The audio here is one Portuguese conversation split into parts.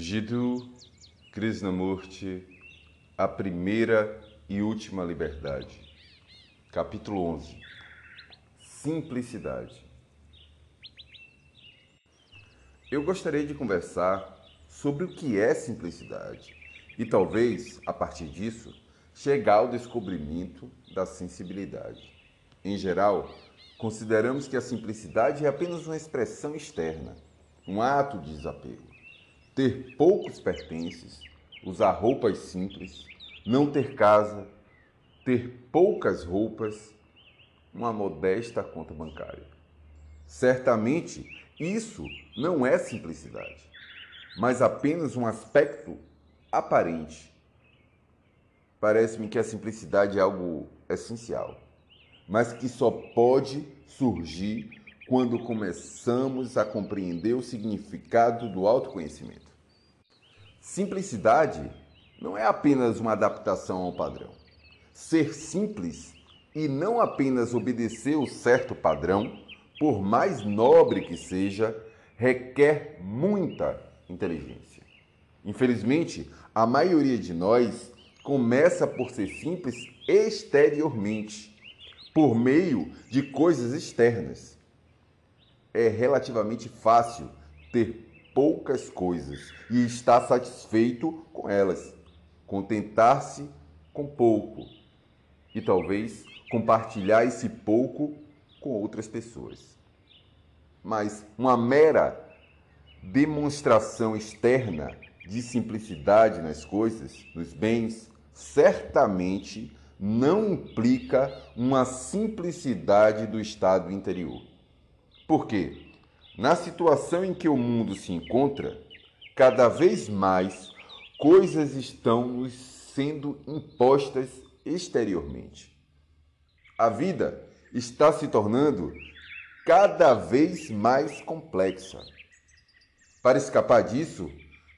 Jiddu Krishnamurti, A Primeira e Última Liberdade. Capítulo 11 Simplicidade. Eu gostaria de conversar sobre o que é simplicidade e talvez, a partir disso, chegar ao descobrimento da sensibilidade. Em geral, consideramos que a simplicidade é apenas uma expressão externa, um ato de desapego ter poucos pertences, usar roupas simples, não ter casa, ter poucas roupas, uma modesta conta bancária. Certamente, isso não é simplicidade, mas apenas um aspecto aparente. Parece-me que a simplicidade é algo essencial, mas que só pode surgir quando começamos a compreender o significado do autoconhecimento. Simplicidade não é apenas uma adaptação ao padrão. Ser simples e não apenas obedecer o certo padrão, por mais nobre que seja, requer muita inteligência. Infelizmente, a maioria de nós começa por ser simples exteriormente, por meio de coisas externas. É relativamente fácil ter poucas coisas e está satisfeito com elas. Contentar-se com pouco e talvez compartilhar esse pouco com outras pessoas. Mas uma mera demonstração externa de simplicidade nas coisas, nos bens, certamente não implica uma simplicidade do estado interior. Por quê? Na situação em que o mundo se encontra, cada vez mais coisas estão nos sendo impostas exteriormente. A vida está se tornando cada vez mais complexa. Para escapar disso,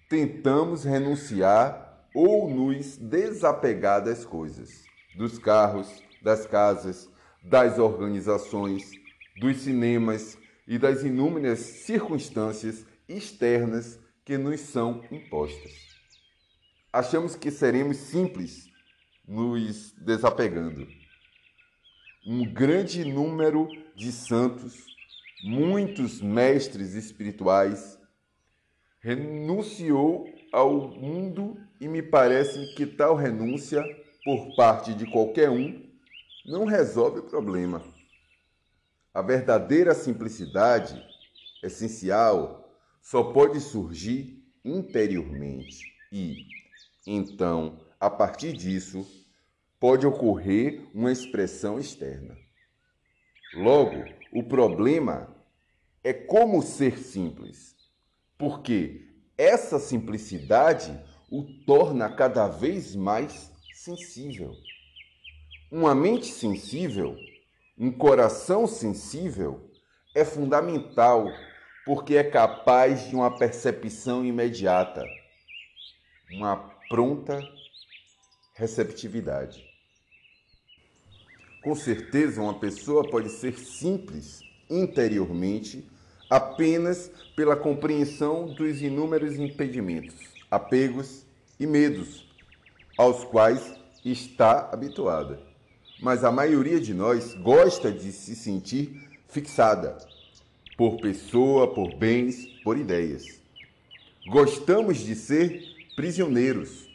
tentamos renunciar ou nos desapegar das coisas, dos carros, das casas, das organizações, dos cinemas, e das inúmeras circunstâncias externas que nos são impostas. Achamos que seremos simples nos desapegando. Um grande número de santos, muitos mestres espirituais, renunciou ao mundo e me parece que tal renúncia por parte de qualquer um não resolve o problema. A verdadeira simplicidade essencial só pode surgir interiormente e, então, a partir disso, pode ocorrer uma expressão externa. Logo, o problema é como ser simples, porque essa simplicidade o torna cada vez mais sensível. Uma mente sensível um coração sensível é fundamental porque é capaz de uma percepção imediata, uma pronta receptividade. Com certeza, uma pessoa pode ser simples interiormente apenas pela compreensão dos inúmeros impedimentos, apegos e medos aos quais está habituada mas a maioria de nós gosta de se sentir fixada por pessoa, por bens, por ideias. Gostamos de ser prisioneiros.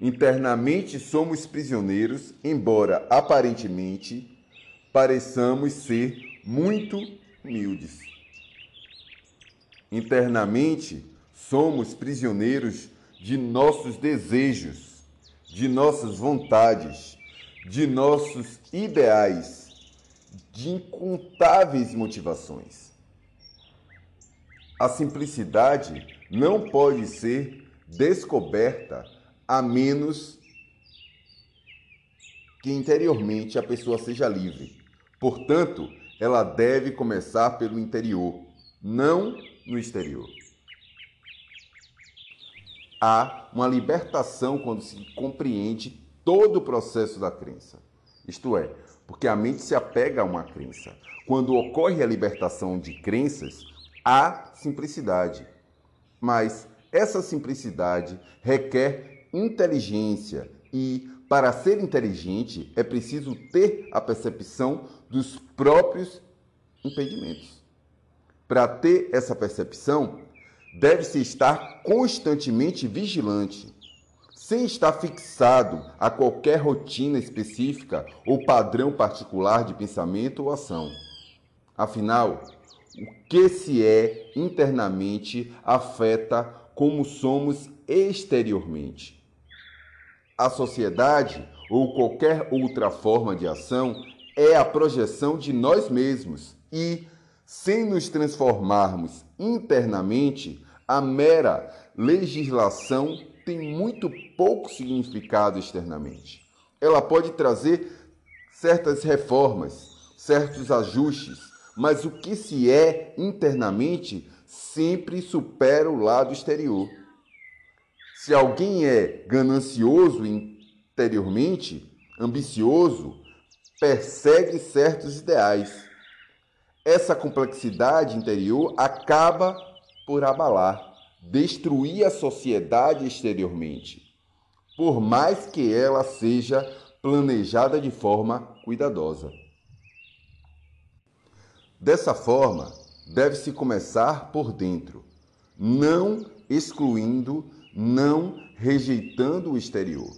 Internamente somos prisioneiros, embora aparentemente pareçamos ser muito humildes. Internamente somos prisioneiros de nossos desejos, de nossas vontades, de nossos ideais, de incontáveis motivações. A simplicidade não pode ser descoberta a menos que interiormente a pessoa seja livre. Portanto, ela deve começar pelo interior, não no exterior. Há uma libertação quando se compreende todo o processo da crença. Isto é, porque a mente se apega a uma crença. Quando ocorre a libertação de crenças, há simplicidade. Mas Essa simplicidade requer inteligência e, para ser inteligente, é preciso ter a percepção dos próprios impedimentos. Para ter essa percepção, deve-se estar constantemente vigilante, sem estar fixado a qualquer rotina específica ou padrão particular de pensamento ou ação. Afinal, o que se é internamente afeta como somos exteriormente. A sociedade ou qualquer outra forma de ação é a projeção de nós mesmos e, sem nos transformarmos internamente, a mera legislação tem muito pouco significado externamente. Ela pode trazer certas reformas, certos ajustes, mas o que se é internamente sempre supera o lado exterior. Se alguém é ganancioso interiormente, ambicioso, persegue certos ideais. Essa complexidade interior acaba por abalar, destruir a sociedade exteriormente, por mais que ela seja planejada de forma cuidadosa. Dessa forma, deve-se começar por dentro, não excluindo, não rejeitando o exterior.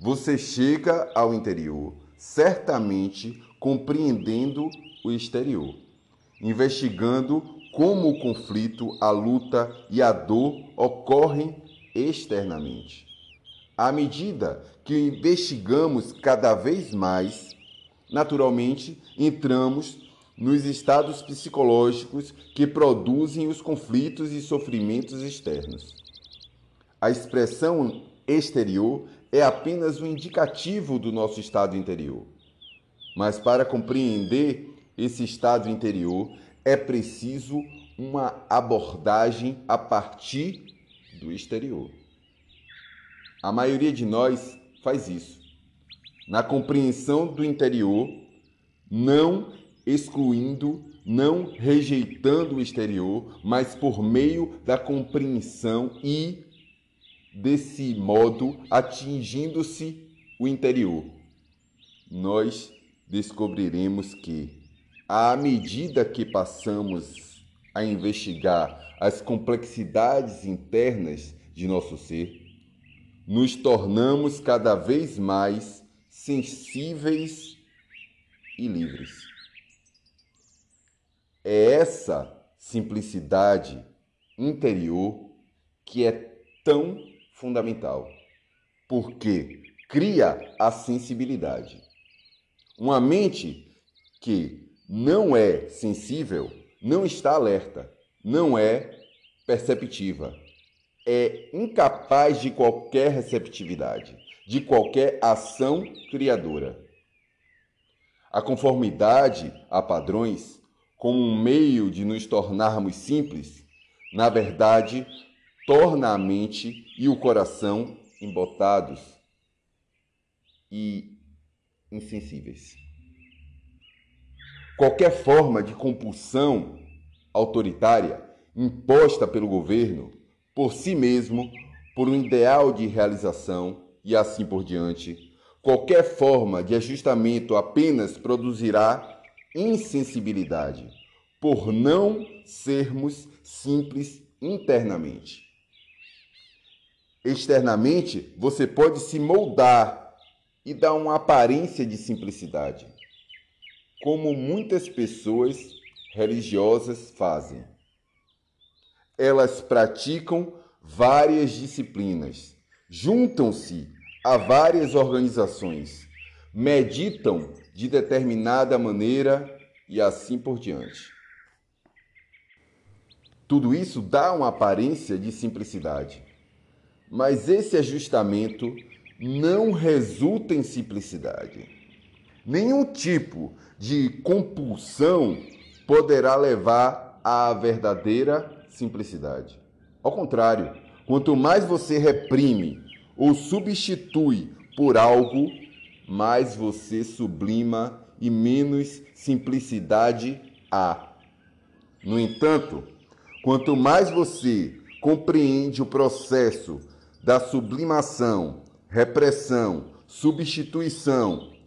Você chega ao interior, certamente compreendendo o exterior, investigando como o conflito, a luta e a dor ocorrem externamente. À medida que investigamos cada vez mais, naturalmente entramos nos estados psicológicos que produzem os conflitos e sofrimentos externos. A expressão exterior é apenas um indicativo do nosso estado interior. Mas para compreender esse estado interior, é preciso uma abordagem a partir do exterior. A maioria de nós faz isso. Na compreensão do interior, não excluindo, não rejeitando o exterior, mas por meio da compreensão e, desse modo, atingindo-se o interior. Nós descobriremos que, à medida que passamos a investigar as complexidades internas de nosso ser, nos tornamos cada vez mais sensíveis e livres. É essa simplicidade interior que é tão fundamental, porque cria a sensibilidade. Uma mente que não é sensível não está alerta, não é perceptiva, é incapaz de qualquer receptividade, de qualquer ação criadora. A conformidade a padrões como um meio de nos tornarmos simples, na verdade, torna a mente e o coração embotados e insensíveis. Qualquer forma de compulsão autoritária imposta pelo governo, por si mesmo, por um ideal de realização e assim por diante, qualquer forma de ajustamento apenas produzirá insensibilidade, por não sermos simples internamente. Externamente, você pode se moldar e dar uma aparência de simplicidade, como muitas pessoas religiosas fazem. Elas praticam várias disciplinas, juntam-se a várias organizações, meditam de determinada maneira e assim por diante. Tudo isso dá uma aparência de simplicidade, mas esse ajustamento não resulta em simplicidade. Nenhum tipo de compulsão poderá levar à verdadeira simplicidade. Ao contrário, quanto mais você reprime ou substitui por algo mais você sublima e menos simplicidade há. No entanto, quanto mais você compreende o processo da sublimação, repressão, substituição,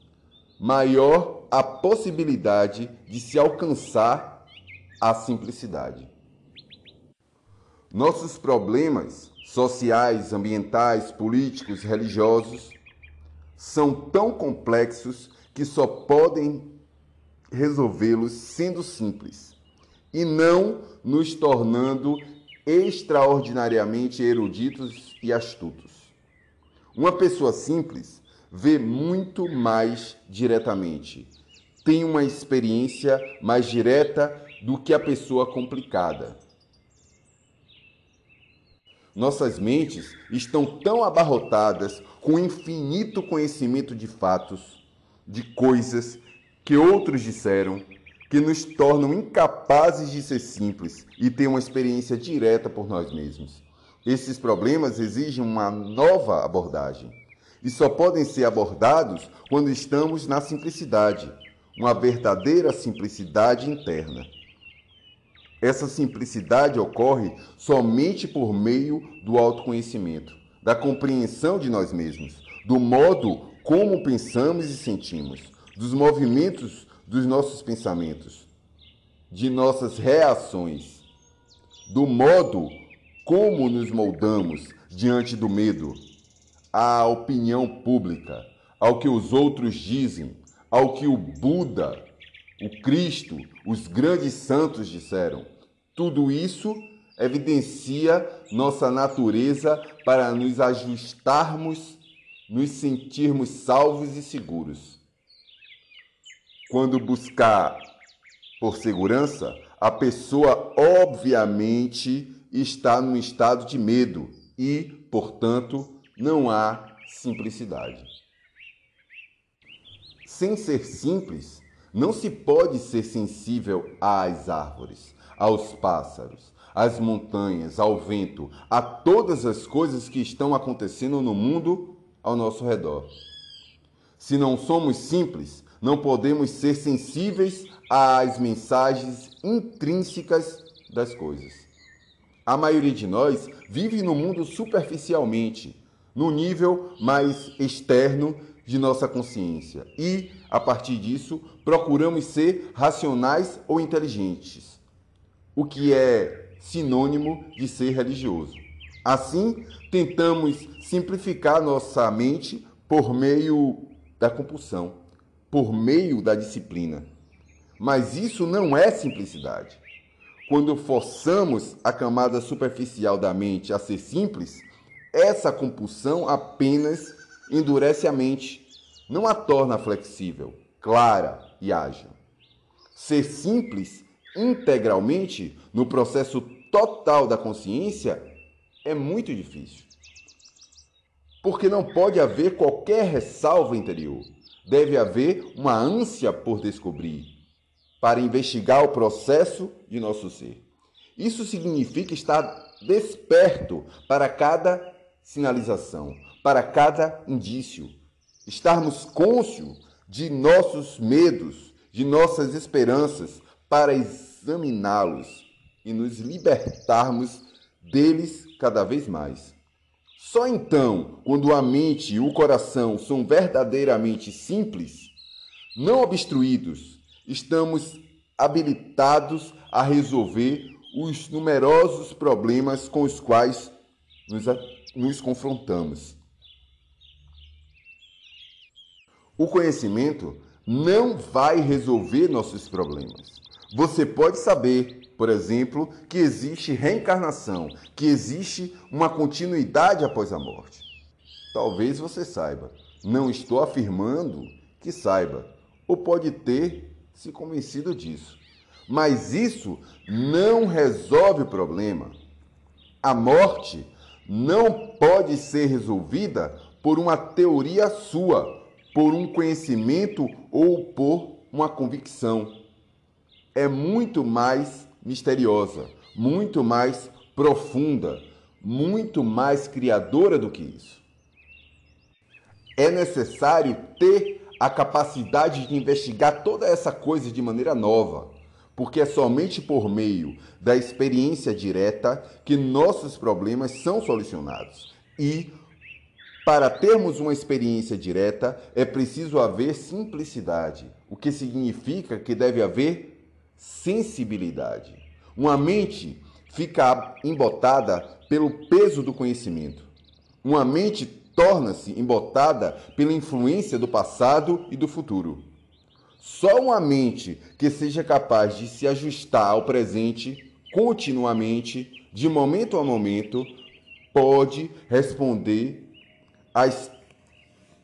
maior a possibilidade de se alcançar a simplicidade. Nossos problemas sociais, ambientais, políticos, religiosos são tão complexos que só podem resolvê-los sendo simples e não nos tornando extraordinariamente eruditos e astutos. Uma pessoa simples vê muito mais diretamente, tem uma experiência mais direta do que a pessoa complicada. Nossas mentes estão tão abarrotadas com infinito conhecimento de fatos, de coisas que outros disseram, que nos tornam incapazes de ser simples e ter uma experiência direta por nós mesmos. Esses problemas exigem uma nova abordagem e só podem ser abordados quando estamos na simplicidade, uma verdadeira simplicidade interna. Essa simplicidade ocorre somente por meio do autoconhecimento, da compreensão de nós mesmos, do modo como pensamos e sentimos, dos movimentos dos nossos pensamentos, de nossas reações, do modo como nos moldamos diante do medo, à opinião pública, ao que os outros dizem, ao que o Buda, o Cristo, os grandes santos disseram. Tudo isso evidencia nossa natureza para nos ajustarmos, nos sentirmos salvos e seguros. Quando buscar por segurança, a pessoa obviamente está num estado de medo e, portanto, não há simplicidade. Sem ser simples, não se pode ser sensível às árvores, aos pássaros, às montanhas, ao vento, a todas as coisas que estão acontecendo no mundo ao nosso redor. Se não somos simples, não podemos ser sensíveis às mensagens intrínsecas das coisas. A maioria de nós vive no mundo superficialmente, no nível mais externo de nossa consciência e, a partir disso, procuramos ser racionais ou inteligentes o que é sinônimo de ser religioso. Assim, tentamos simplificar nossa mente por meio da compulsão, por meio da disciplina. Mas isso não é simplicidade. Quando forçamos a camada superficial da mente a ser simples, essa compulsão apenas endurece a mente, não a torna flexível, clara e ágil. Ser simples integralmente no processo total da consciência é muito difícil. Porque não pode haver qualquer ressalva interior. Deve haver uma ânsia por descobrir, para investigar o processo de nosso ser. Isso significa estar desperto para cada sinalização, para cada indício. Estarmos cônscios de nossos medos, de nossas esperanças, para examiná-los e nos libertarmos deles cada vez mais. Só então, quando a mente e o coração são verdadeiramente simples, não obstruídos, estamos habilitados a resolver os numerosos problemas com os quais nos, nos confrontamos. O conhecimento não vai resolver nossos problemas. Você pode saber, por exemplo, que existe reencarnação, que existe uma continuidade após a morte. Talvez você saiba. Não estou afirmando que saiba, ou pode ter se convencido disso. Mas isso não resolve o problema. A morte não pode ser resolvida por uma teoria sua, por um conhecimento ou por uma convicção é muito mais misteriosa, muito mais profunda, muito mais criadora do que isso. É necessário ter a capacidade de investigar toda essa coisa de maneira nova, porque é somente por meio da experiência direta que nossos problemas são solucionados. E, para termos uma experiência direta, é preciso haver simplicidade, o que significa que deve haver sensibilidade. Uma mente fica embotada pelo peso do conhecimento. Uma mente torna-se embotada pela influência do passado e do futuro. Só uma mente que seja capaz de se ajustar ao presente continuamente, de momento a momento, pode responder às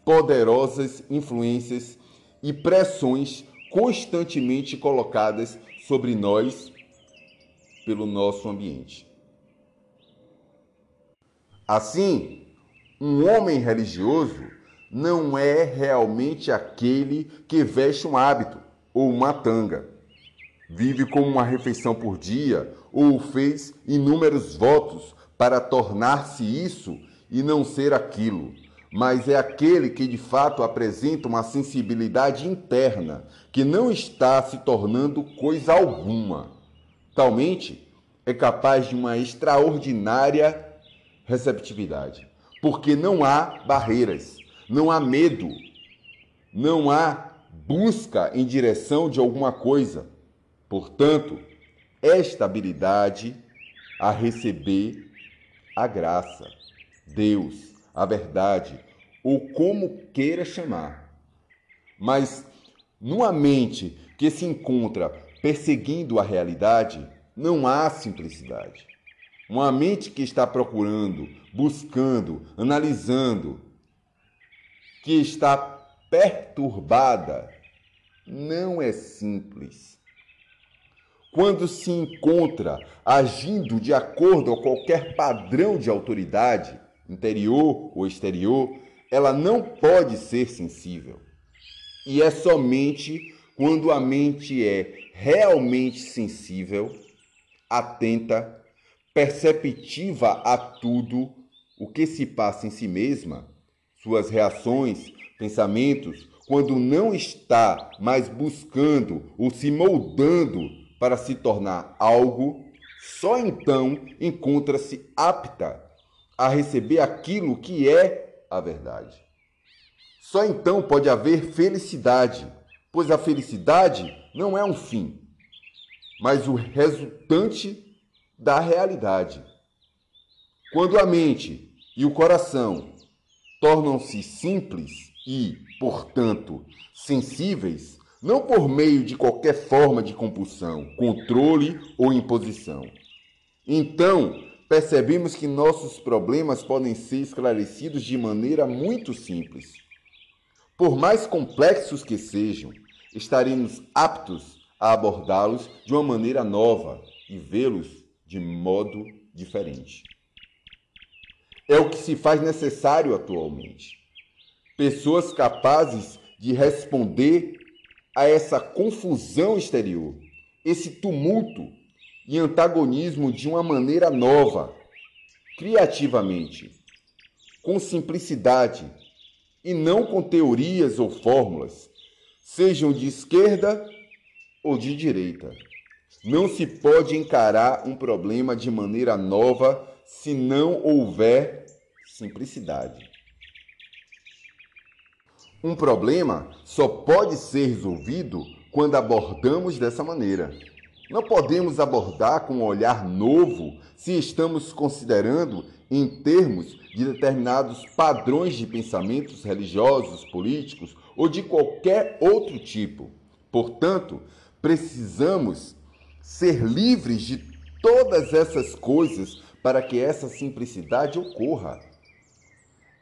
poderosas influências e pressões constantemente colocadas sobre nós pelo nosso ambiente. Assim, um homem religioso não é realmente aquele que veste um hábito ou uma tanga. Vive com uma refeição por dia ou fez inúmeros votos para tornar-se isso e não ser aquilo, mas é aquele que de fato apresenta uma sensibilidade interna que não está se tornando coisa alguma. Talmente é capaz de uma extraordinária receptividade, porque não há barreiras não há medo, não há busca em direção de alguma coisa. Portanto, esta habilidade a receber a graça, Deus, a verdade, ou como queira chamar. Mas numa mente que se encontra perseguindo a realidade, não há simplicidade. Uma mente que está procurando, buscando, analisando, que está perturbada não é simples. Quando se encontra agindo de acordo a qualquer padrão de autoridade, interior ou exterior, ela não pode ser sensível. E é somente quando a mente é realmente sensível, atenta, perceptiva a tudo o que se passa em si mesma, suas reações, pensamentos, quando não está mais buscando ou se moldando para se tornar algo, só então encontra-se apta a receber aquilo que é a verdade. Só então pode haver felicidade, pois a felicidade não é um fim, mas o resultante da realidade. Quando a mente e o coração tornam-se simples e, portanto, sensíveis, não por meio de qualquer forma de compulsão, controle ou imposição. Então, percebemos que nossos problemas podem ser esclarecidos de maneira muito simples. Por mais complexos que sejam, estaremos aptos a abordá-los de uma maneira nova e vê-los de modo diferente é o que se faz necessário atualmente. Pessoas capazes de responder a essa confusão exterior, esse tumulto e antagonismo de uma maneira nova, criativamente, com simplicidade e não com teorias ou fórmulas, sejam de esquerda ou de direita. Não se pode encarar um problema de maneira nova se não houver simplicidade. Um problema só pode ser resolvido quando abordamos dessa maneira. Não podemos abordar com um olhar novo se estamos considerando em termos de determinados padrões de pensamentos religiosos, políticos ou de qualquer outro tipo. Portanto, precisamos ser livres de todas essas coisas para que essa simplicidade ocorra.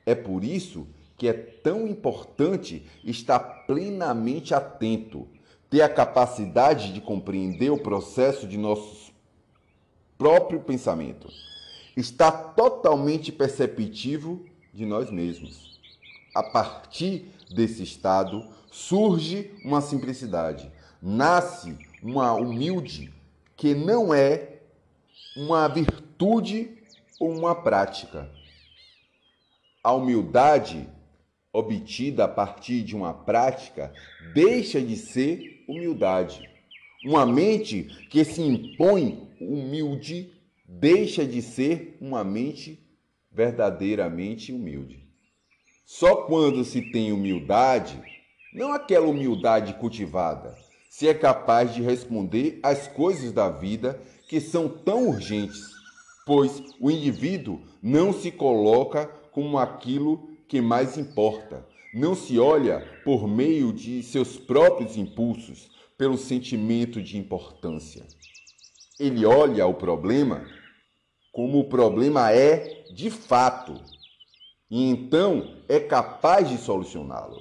É por isso que é tão importante estar plenamente atento, ter a capacidade de compreender o processo de nosso próprio pensamento, estar totalmente perceptivo de nós mesmos. A partir desse estado surge uma simplicidade, nasce uma humilde que não é uma virtude ou uma prática. A humildade obtida a partir de uma prática deixa de ser humildade. Uma mente que se impõe humilde deixa de ser uma mente verdadeiramente humilde. Só quando se tem humildade, não aquela humildade cultivada, se é capaz de responder às coisas da vida que são tão urgentes, pois o indivíduo não se coloca como aquilo que mais importa, não se olha por meio de seus próprios impulsos, pelo sentimento de importância. Ele olha o problema como o problema é de fato, e então é capaz de solucioná-lo.